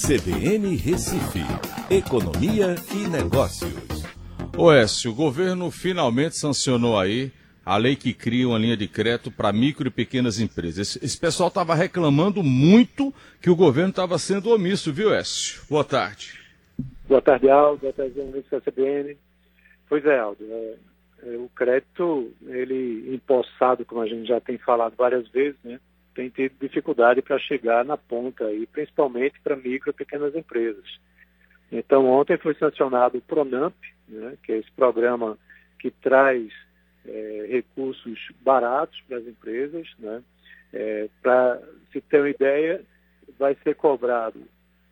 CBN Recife, Economia e Negócios. Oécio, o governo finalmente sancionou aí a lei que cria uma linha de crédito para micro e pequenas empresas. Esse, pessoal estava reclamando muito que o governo estava sendo omisso, viu, Écio? Boa tarde. Boa tarde, Aldo. Boa tarde, amigos da CBN. Pois é, Aldo. É, é, o crédito, ele empossado, como a gente já tem falado várias vezes, né? Tem tido dificuldade para chegar na ponta, e principalmente para micro e pequenas empresas. Então, ontem foi sancionado o PRONAMP, né, que é esse programa que traz é, recursos baratos para as empresas. Né, é, para se ter uma ideia, vai ser cobrado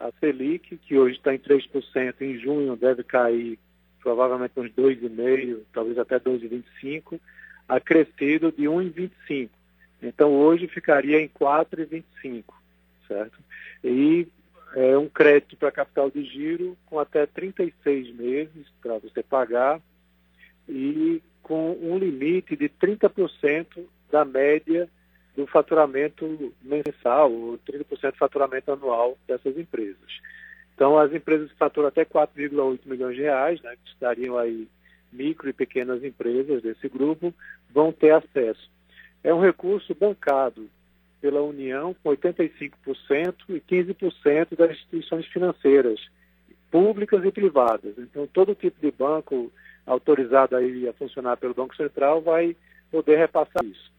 a Selic, que hoje está em 3%, em junho deve cair provavelmente uns 2,5%, talvez até 2,25%, acrescido de 1,25%. Então hoje ficaria em 4,25, certo? E é um crédito para capital de giro com até 36 meses para você pagar e com um limite de 30% da média do faturamento mensal, ou 30% do faturamento anual dessas empresas. Então, as empresas que faturam até 4,8 milhões de reais, né, que estariam aí micro e pequenas empresas desse grupo, vão ter acesso. É um recurso bancado pela União com 85% e 15% das instituições financeiras, públicas e privadas. Então, todo tipo de banco autorizado a funcionar pelo Banco Central vai poder repassar isso.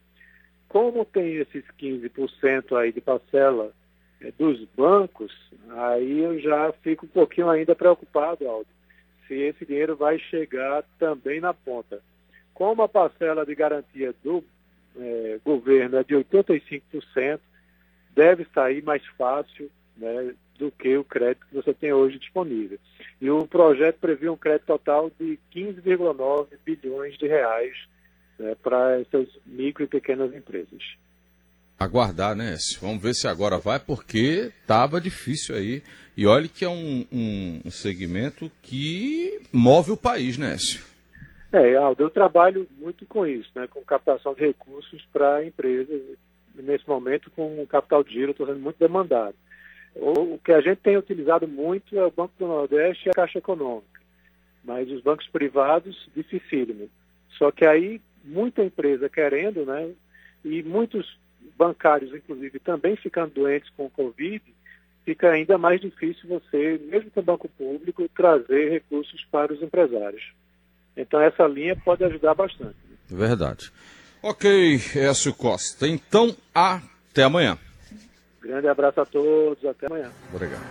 Como tem esses 15% aí de parcela é, dos bancos, aí eu já fico um pouquinho ainda preocupado, Aldo, se esse dinheiro vai chegar também na ponta. Como a parcela de garantia do é, governo é de 85%, deve sair mais fácil né, do que o crédito que você tem hoje disponível. E o projeto prevê um crédito total de 15,9 bilhões de reais né, para essas micro e pequenas empresas. Aguardar, né, Vamos ver se agora vai, porque estava difícil aí. E olha que é um, um, segmento que move o país, né? É, Aldo, eu trabalho muito com isso, né, com captação de recursos para empresas. Nesse momento, com o capital de giro, estou sendo muito demandado. O, que a gente tem utilizado muito é o Banco do Nordeste e a Caixa Econômica. Mas os bancos privados, dificílimo. Só que aí, muita empresa querendo, né, e muitos bancários, inclusive, também ficando doentes com o Covid, fica ainda mais difícil você, mesmo com o banco público, trazer recursos para os empresários. Então essa linha pode ajudar bastante. Verdade. Ok, Écio Costa. Então, até amanhã. Grande abraço a todos, até amanhã. Obrigado.